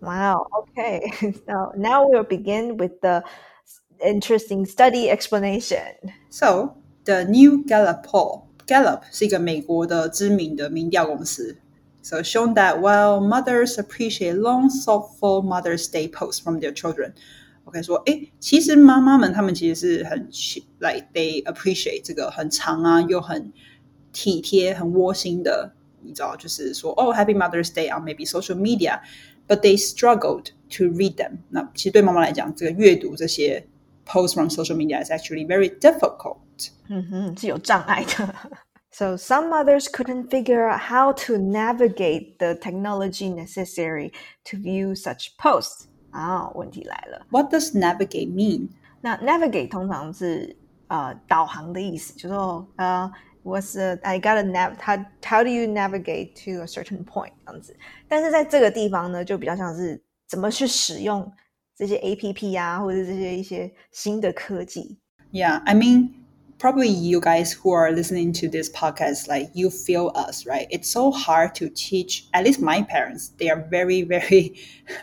Wow. Okay. So now we'll begin with the interesting study explanation. So the new Gallup poll, Gallup 是一个美国的知名的民调公司。So shown that while mothers appreciate long, thoughtful Mother's Day posts from their children, OK 说，哎，其实妈妈们她们其实是很 like they appreciate 这个很长啊又很体贴、很窝心的，你知道，就是说哦，Happy Mother's Day on maybe social media。 but they struggled to read them. 那其实对妈妈来讲，这个阅读这些 posts from social media is actually very difficult. 嗯哼，是有障碍的。So some mothers couldn't figure out how to navigate the technology necessary to view such posts. 啊，问题来了。What does navigate mean? 那 navigate 通常是呃导航的意思，就说呃 was a I got a nav how how do you navigate to a certain point 这样子，但是在这个地方呢，就比较像是怎么去使用这些 A P P 啊，或者这些一些新的科技。Yeah, I mean, probably you guys who are listening to this podcast, like you feel us, right? It's so hard to teach. At least my parents, they are very, very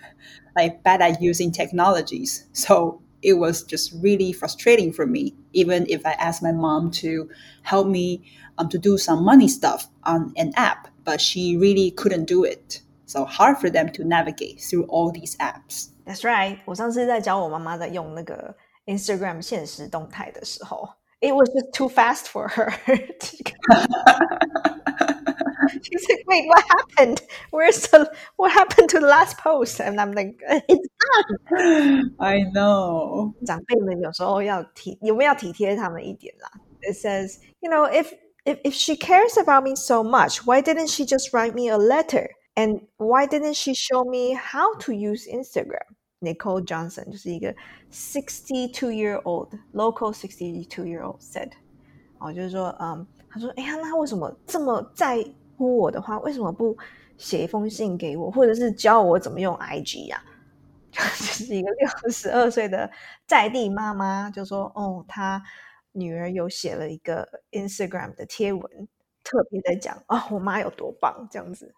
like bad at using technologies. So it was just really frustrating for me. Even if I asked my mom to help me um, to do some money stuff on an app, but she really couldn't do it. So hard for them to navigate through all these apps. That's right. 我上次在教我妈妈在用那个 Instagram 现实动态的时候，it was just too fast for her. She's like, wait, what happened? Where's the what happened to the last post? And I'm like, it's done. I know. 长辈们有时候要体有没有要体贴他们一点啦？It says, you know, if if if she cares about me so much, why didn't she just write me a letter? And why didn't she show me how to use Instagram? Nicole Johnson 就是一个 sixty-two year old local sixty-two year old said，哦，就是说，嗯，他说，哎呀，那为什么这么在 呼我的话，为什么不写一封信给我，或者是教我怎么用 IG 呀、啊？就是一个六十二岁的在地妈妈就说：“哦，她女儿有写了一个 Instagram 的贴文，特别在讲哦，我妈有多棒这样子。”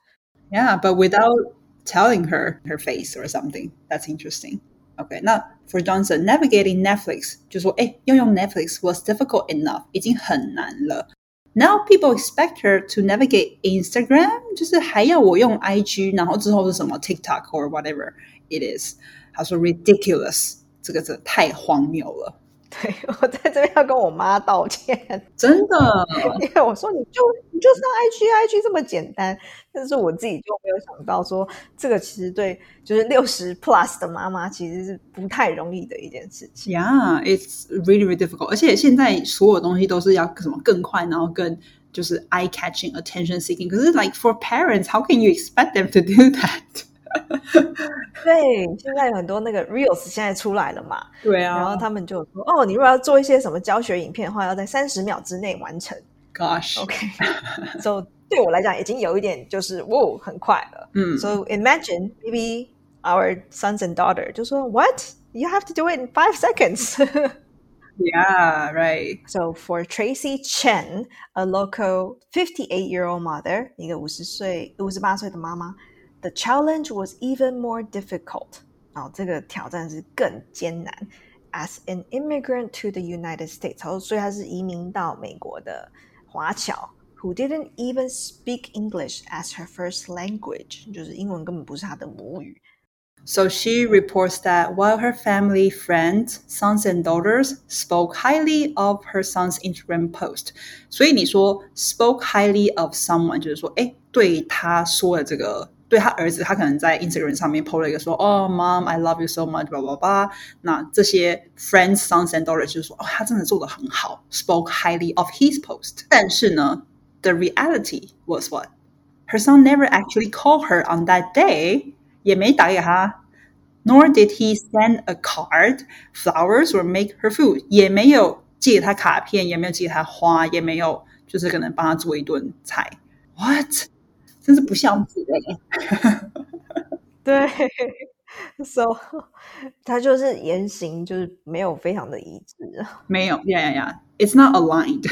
Yeah, but without telling her her face or something. That's interesting. Okay, now for Johnson, navigating Netflix 就说，哎，要用 Netflix was difficult enough，已经很难了。now people expect her to navigate Instagram，就是还要我用 IG，然后之后是什么 TikTok or whatever it is。他说 ridiculous，这个真的太荒谬了。 对我在这边要跟我妈道歉，真的，因为我说你就你就上 IG，IG 这么简单，但是我自己就没有想到说这个其实对就是六十 plus 的妈妈其实是不太容易的一件事情。Yeah, it's really really difficult，而且现在所有东西都是要什么更快，然后更就是 eye catching, attention seeking。可是 like for parents, how can you expect them to do that？对，现在有很多那个 reels 现在出来了嘛？对啊，然后他们就说，哦，你如果要做一些什么教学影片的话，要在三十秒之内完成。Gosh，OK，so 对我来讲已经有一点就是哇，很快了。嗯，So imagine maybe our sons and daughter 就说，What you have to do it in five seconds。Yeah, right. So for Tracy Chen, a local 58-year-old mother, 一个五十岁、五十八岁的妈妈。 the challenge was even more difficult. 哦，这个挑战是更艰难。As an immigrant to the United States，所以他是移民到美国的华侨，who didn't even speak English as her first language，就是英文根本不是她的母语。So she reports that while her family, friends, sons and daughters spoke highly of her son's Instagram post，所以你说 spoke highly of someone，就是说，哎，对他说的这个 对他儿子，他可能在 Instagram 上面 po 了一个说，哦，Mom，I love you so much，blah blah blah。那这些 friends, sons and daughters 就是说，哦，他真的做的很好，spoke highly of his post。但是呢，the reality was what? Her son never actually called her on that day，也没打给他，nor did he send a card, flowers or make her food，也没有寄他卡片，也没有寄他花，也没有就是可能帮他做一顿菜。What？ 真是不孝子哎！对，so 他就是言行就是没有非常的一致，没有，yeah yeah yeah，it's not aligned。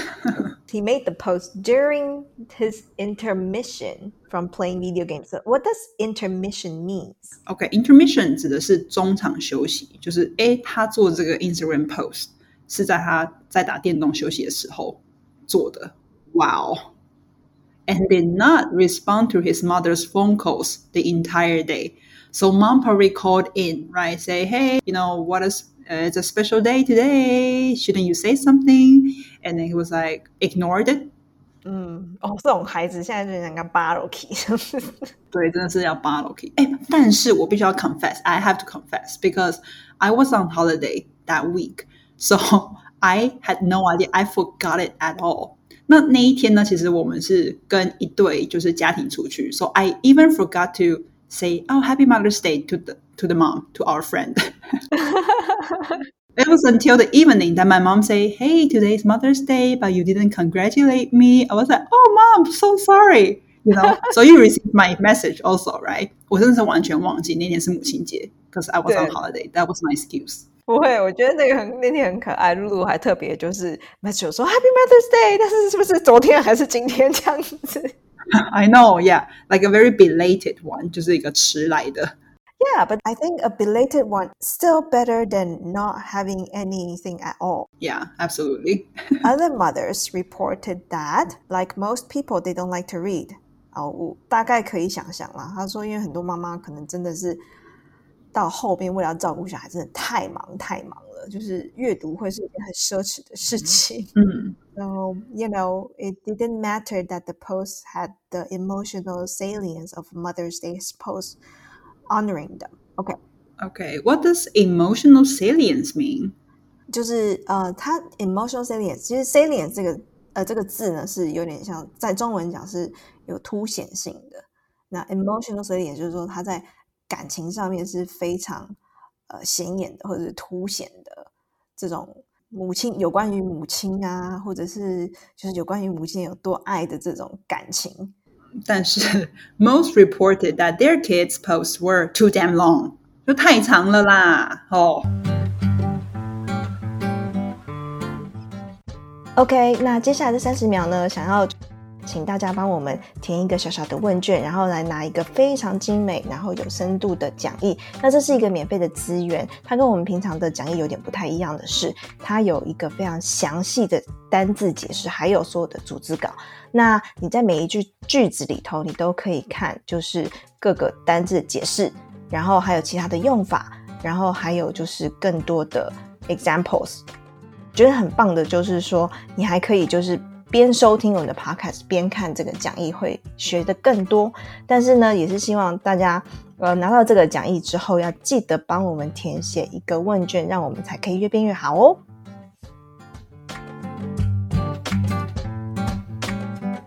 he made the post during his intermission from playing video games. So what does intermission mean? Okay, intermission、指的是中场休息，就是诶，他做这个 Instagram post 是在他在打电动休息的时候做的。Wow. And did not respond to his mother's phone calls the entire day. So mom probably called in, right? Say, hey, you know, what is uh, it's a special day today. Shouldn't you say something? And then he was like, ignored it. 嗯，哦，这种孩子现在就应该扒 Loki，对，真的是要扒 Loki。哎，但是我必须要 confess，I have to confess because I was on holiday that week, so I had no idea, I forgot it at all. 那那一天呢，其实我们是跟一对就是家庭出去，so I even forgot to say, "Oh, Happy Mother's Day" to the to the mom to our friend. it was until the evening that my mom say, "Hey, today's Mother's Day, but you didn't congratulate me." I was like, "Oh, mom, so sorry." You know, so you received my message also, right? 我真的是完全忘记那天是母亲节，because I was on holiday. That was my excuse. 不会，我觉得那个很那天很可爱。露露还特别就是 message 说 Happy Mother's Day，但是是不是昨天还是今天这样子？I know, yeah, like a very belated one，就是一个迟来的。Yeah, but I think a belated one still better than not having anything at all. Yeah, absolutely. Other mothers reported that, like most people, they don't like to read. 哦，我大概可以想象啦。他说，因为很多妈妈可能真的是 到后边为了照顾小孩，真的太忙太忙了，就是阅读会是一件很奢侈的事情。嗯。So, you know, it didn't matter that the post had the emotional salience of Mother's Day's post honoring them. Okay. Okay. What does emotional salience mean? 就是呃，它 emotional salience 其实 salience 这个呃这个字呢是有点像在中文讲是有凸显性的。那 emotional salience 就是说它在感情上面是非常呃显眼的或者是凸显的这种母亲有关于母亲啊，或者是就是有关于母亲有多爱的这种感情。但是 most reported that their kids' posts were too damn long，就太长了啦，哦。OK，那接下来的三十秒呢，想要。请大家帮我们填一个小小的问卷，然后来拿一个非常精美、然后有深度的讲义。那这是一个免费的资源，它跟我们平常的讲义有点不太一样的是，它有一个非常详细的单字解释，还有所有的组织稿。那你在每一句句子里头，你都可以看，就是各个单字解释，然后还有其他的用法，然后还有就是更多的 examples。觉得很棒的就是说，你还可以就是。边收听我们的 podcast 边看这个讲义会学的更多，但是呢，也是希望大家呃拿到这个讲义之后，要记得帮我们填写一个问卷，让我们才可以越变越好哦。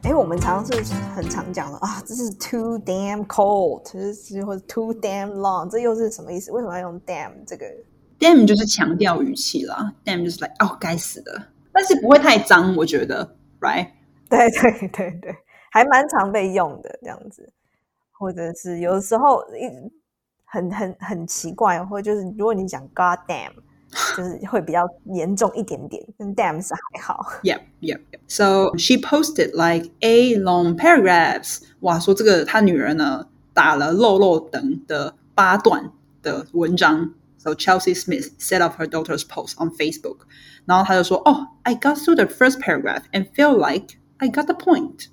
哎，我们常常是很常讲的啊，这是 too damn cold，就是或者 too damn long，这又是什么意思？为什么要用 damn 这个？damn 就是强调语气啦，damn 就是 like 哦，该死的，但是不会太脏，我觉得。right？对 对对对，还蛮常被用的这样子，或者是有的时候一很很很奇怪，或者就是如果你讲 God damn，就是会比较严重一点点，跟 damn 是还好。Yep, yep. So she posted like a long paragraphs. 哇，说这个她女儿呢打了漏漏等的八段的文章。So Chelsea Smith set up her daughter's post on Facebook. 然后他就说：“哦，I got through the first paragraph and feel like I got the point。”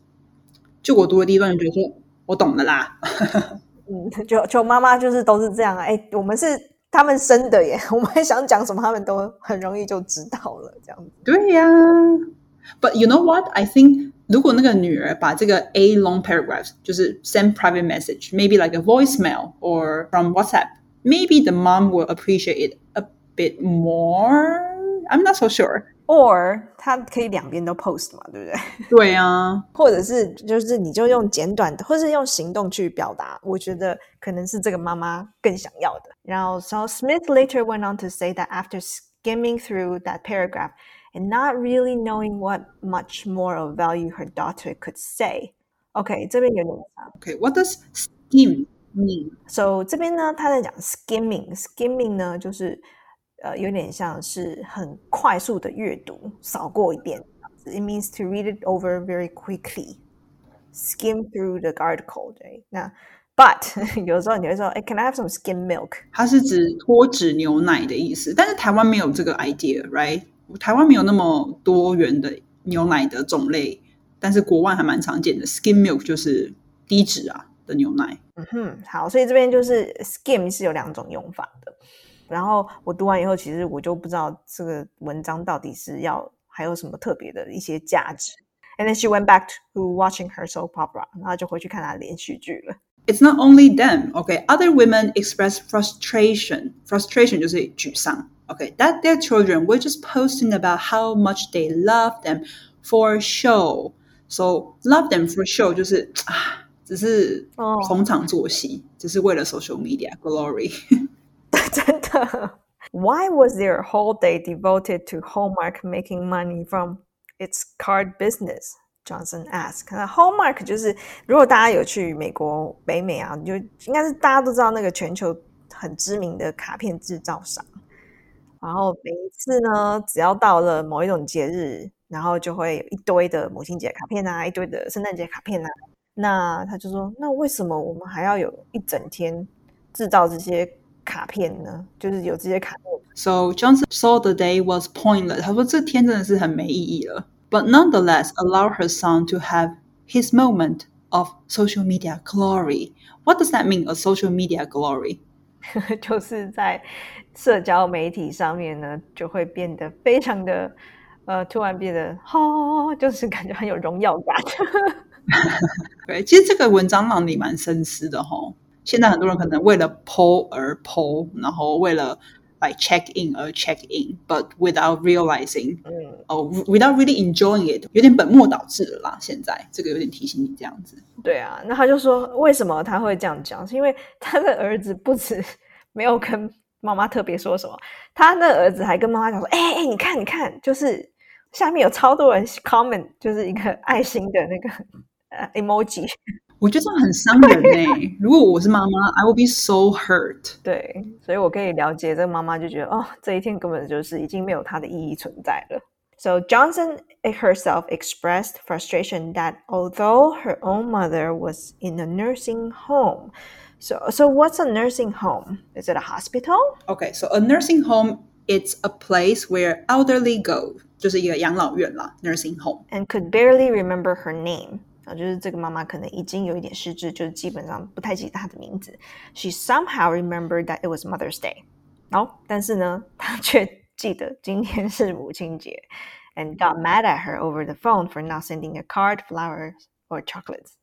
就我读的第一段，就觉得说我懂了啦。嗯，就就妈妈就是都是这样啊。哎，我们是他们生的耶，我们想讲什么，他们都很容易就知道了。这样子。对呀。But you know what? I think 如果那个女儿把这个 a long paragraphs 就是 send private message, maybe like a voicemail or from WhatsApp, maybe the mom will appreciate it a bit more. I'm not so sure. Or 他可以两边都 post 嘛，对不对？对啊，或者是就是你就用简短的，或是用行动去表达。我觉得可能是这个妈妈更想要的。然后，so Smith later went on to say that after skimming through that paragraph and not really knowing what much more of value her daughter could say. OK，这边有点长。OK，what does skim So 这边呢，他在讲 skimming，skimming 呢就是。呃，有点像是很快速的阅读，扫过一遍 it means to read it over very quickly, skim through the article. 对，那 but 有时候你会说，哎，Can I have some skim milk？它是指脱脂牛奶的意思，但是台湾没有这个 idea，right？台湾没有那么多元的牛奶的种类，但是国外还蛮常见的。Skim milk 就是低脂啊的牛奶。嗯哼，好，所以这边就是 skim 是有两种用法的。然后我读完以后，其实我就不知道这个文章到底是要还有什么特别的一些价值。And then she went back to watching her soap opera，然后就回去看她的连续剧了。It's not only them, okay? Other women express frustration. Frustration 就是沮丧。Okay, that their children were just posting about how much they love them for show. So love them for show 就是啊， 只是逢场作戏，只是为了 social media glory。真的。Why was there a whole day devoted to Hallmark making money from its card business? Johnson asked. Hallmark 就是如果大家有去美国、北美啊，就应该是大家都知道那个全球很知名的卡片制造商。然后每一次呢，只要到了某一种节日，然后就会有一堆的母亲节卡片啊，一堆的圣诞节卡片啊。那他就说，那为什么我们还要有一整天制造这些卡片呢？就是有这些卡片。So Johnson saw the day was pointless. 他说这天真的是很没意义了。But nonetheless, allow her son to have his moment of social media glory. What does that mean? A social media glory? 就是在社交媒体上面呢，就会变得非常的呃，突然变得哈，就是感觉很有荣耀感。对，其实这个文章让你蛮深思的哈。现在很多人可能为了 PO 而 PO，然后为了 like check in 而 check in，but without realizing，嗯，哦，without really enjoying it，有点本末倒置了啦。现在这个有点提醒你这样子。对啊，那他就说为什么他会这样讲？是因为他的儿子不止 没有跟妈妈特别说什么，他的儿子还跟妈妈讲说：“哎哎，你看你看，就是下面有超多人 comment，就是一个爱心的那个呃 emoji。”我觉得这样很伤人呢。如果我是妈妈，I will be so hurt。对，所以我可以了解这个妈妈就觉得，哦，这一天根本就是已经没有它的意义存在了。So Johnson herself expressed frustration that although her own mother was in a nursing home, so so what's a nursing home? Is it a hospital? Okay, so a nursing home it's a place where elderly go，就是一个养老院啦，nursing home. And could barely remember her name. 啊，就是这个妈妈可能已经有一点失智，就是基本上不太记得她的名字。She somehow remembered that it was Mother's Day。好，但是呢，她却记得今天是母亲节，and got mad at her over the phone for not sending a card, flowers or chocolates。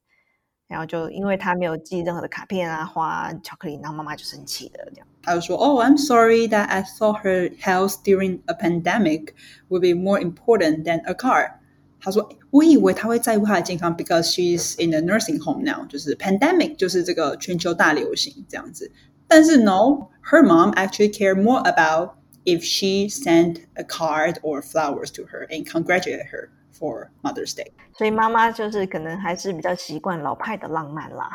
然后就因为她没有寄任何的卡片啊、花、巧克力，然后妈妈就生气了，这样。她就说：“Oh, I'm sorry that I thought her health during a pandemic would be more important than a card。” 他说：“我以为他会在乎他的健康，because she's in a nursing home now，就是 pandemic，就是这个全球大流行这样子。但是 no，her mom actually care more about if she sent a card or flowers to her and congratulate her for Mother's Day。所以妈妈就是可能还是比较习惯老派的浪漫啦。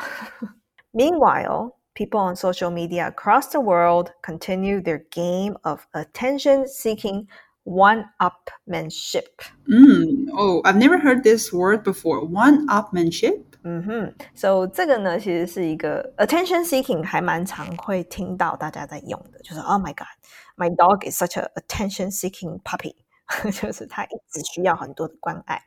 Meanwhile。” People on social media across the world continue their game of attention seeking one-upmanship. Mm, oh, I've never heard this word before. One-upmanship. 嗯哼，so 这个呢，其实是一个 attention seeking，还蛮常会听到大家在用的，就是 Oh my God, my dog is such a attention seeking puppy，就是它一直需要很多的关爱。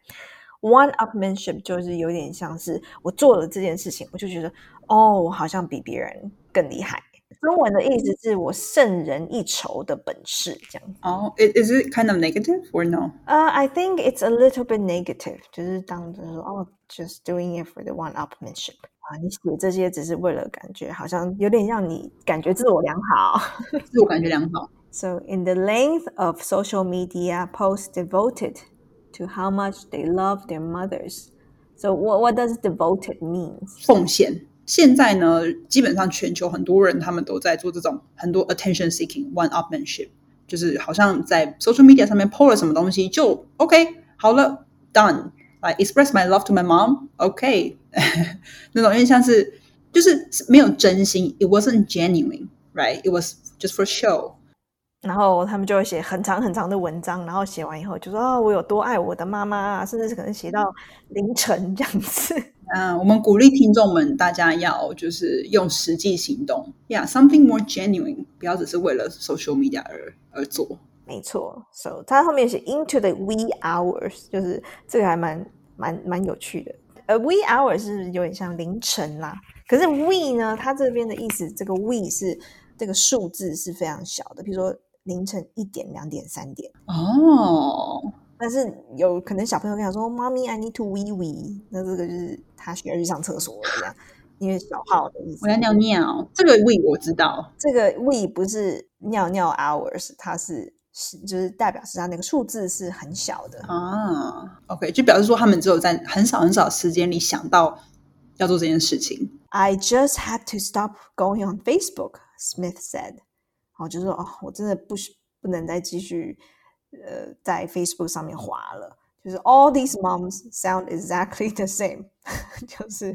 One-upmanship 就是有点像是我做了这件事情，我就觉得哦，我好像比别人更厉害。 中文的意思是我胜人一筹的本事，这样。哦、oh,，is it kind of negative or no? Uh, I think it's a little bit negative，就是当着说哦，just doing it for the one-upmanship 啊，你写这些只是为了感觉好像有点让你感觉自我良好，自我感觉良好。So in the length of social media posts devoted to how much they love their mothers. So what what does devoted mean? 奉献。 现在呢，基本上全球很多人他们都在做这种很多 attention seeking one upmanship，就是好像在 social media 上面 po 了什么东西就 OK 好了 done。I express my love to my mom. OK，那种有点像是就是没有真心，it wasn't genuine, right? It was just for show. 然后他们就会写很长很长的文章，然后写完以后就说哦，我有多爱我的妈妈啊，甚至是可能写到凌晨这样子。嗯，我们鼓励听众们，大家要就是用实际行动，Yeah，something more genuine，不要只是为了 social media 而而做。没错，So 它后面写 into the wee hours，就是这个还蛮蛮蛮有趣的。呃，wee hours 是有点像凌晨啦，可是 we 呢，它这边的意思，这个 we 是这个数字是非常小的，比如说。凌晨一点、两点、三点哦，但是有可能小朋友跟他说：“妈咪，I need to wee wee。”那这个就是他需要去上厕所这样，因为小号的意思。我要尿尿，这个 wee 我知道，这个 wee 不是尿尿 hours，它是是就是代表是他那个数字是很小的啊。OK，就表示说他们只有在很少很少时间里想到要做这件事情。I just had to stop going on Facebook，Smith said. 好，就说哦，我真的不不能再继续呃在 Facebook 上面划了。就是 all these moms sound exactly the same，就是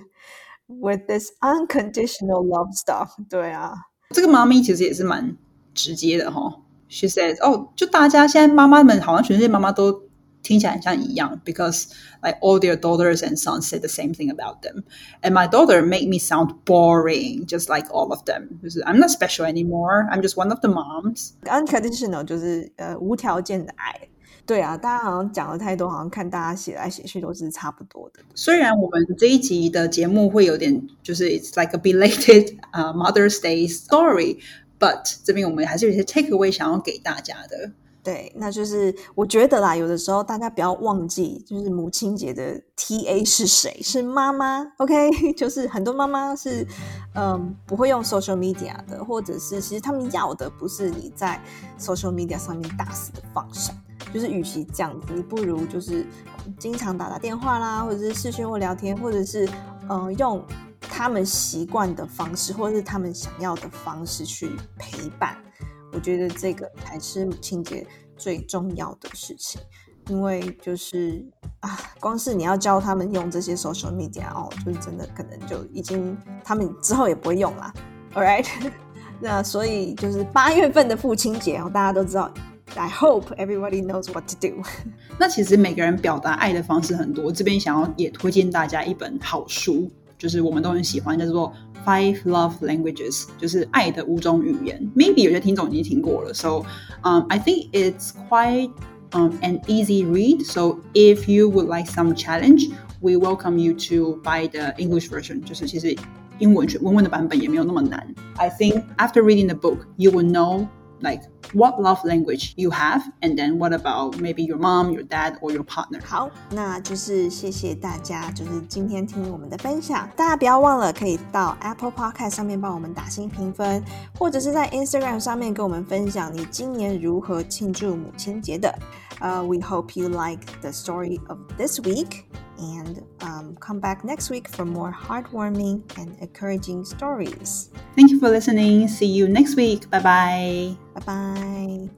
with this unconditional love stuff。对啊，这个妈咪其实也是蛮直接的哈。She says，哦，就大家现在妈妈们好像全世界妈妈都听起来很像一样，because like all their daughters and sons say the same thing about them. And my daughter made me sound boring, just like all of them. I'm not special anymore. I'm just one of the moms. Unconditional 就是呃无条件的爱。对啊，大家好像讲了太多，好像看大家写来写去都是差不多的。虽然我们这一集的节目会有点就是 it's like a belated 呃、uh, Mother's Day story，but 这边我们还是有一些 takeaway 想要给大家的。 对，那就是我觉得啦，有的时候大家不要忘记，就是母亲节的 T A 是谁？是妈妈，OK？就是很多妈妈是嗯不会用 social media 的，或者是其实他们要的不是你在 social media 上面大肆的放闪，就是与其这样子，你不如就是经常打打电话啦，或者是视讯或聊天，或者是嗯用他们习惯的方式，或者是他们想要的方式去陪伴。我觉得这个才是母亲节最重要的事情，因为就是啊，光是你要教他们用这些 social media 哦，就是真的可能就已经他们之后也不会用啦。All right，那所以就是八月份的父亲节哦，大家都知道。I hope everybody knows what to do。那其实每个人表达爱的方式很多，这边想要也推荐大家一本好书，就是我们都很喜欢，叫做。Five love languages 就是爱的五种语言。Maybe 有些听众已经听过了，so um I think it's quite um an easy read. So if you would like some challenge, we welcome you to buy the English version. 就是其实英文文文的版本也没有那么难。I think after reading the book, you will know like what love language you have and then what about maybe your mom your dad or your partner 好那就是谢谢大家就是今天听我们的分享大家不要忘了可以到 apple podcast 上面帮我们打新评分或者是在 instagram 上面跟我们分享你今年如何庆祝母亲节的呃 we hope you like the story of this week and um, come back next week for more heartwarming and encouraging stories. Thank you for listening. See you next week. Bye bye. Bye bye.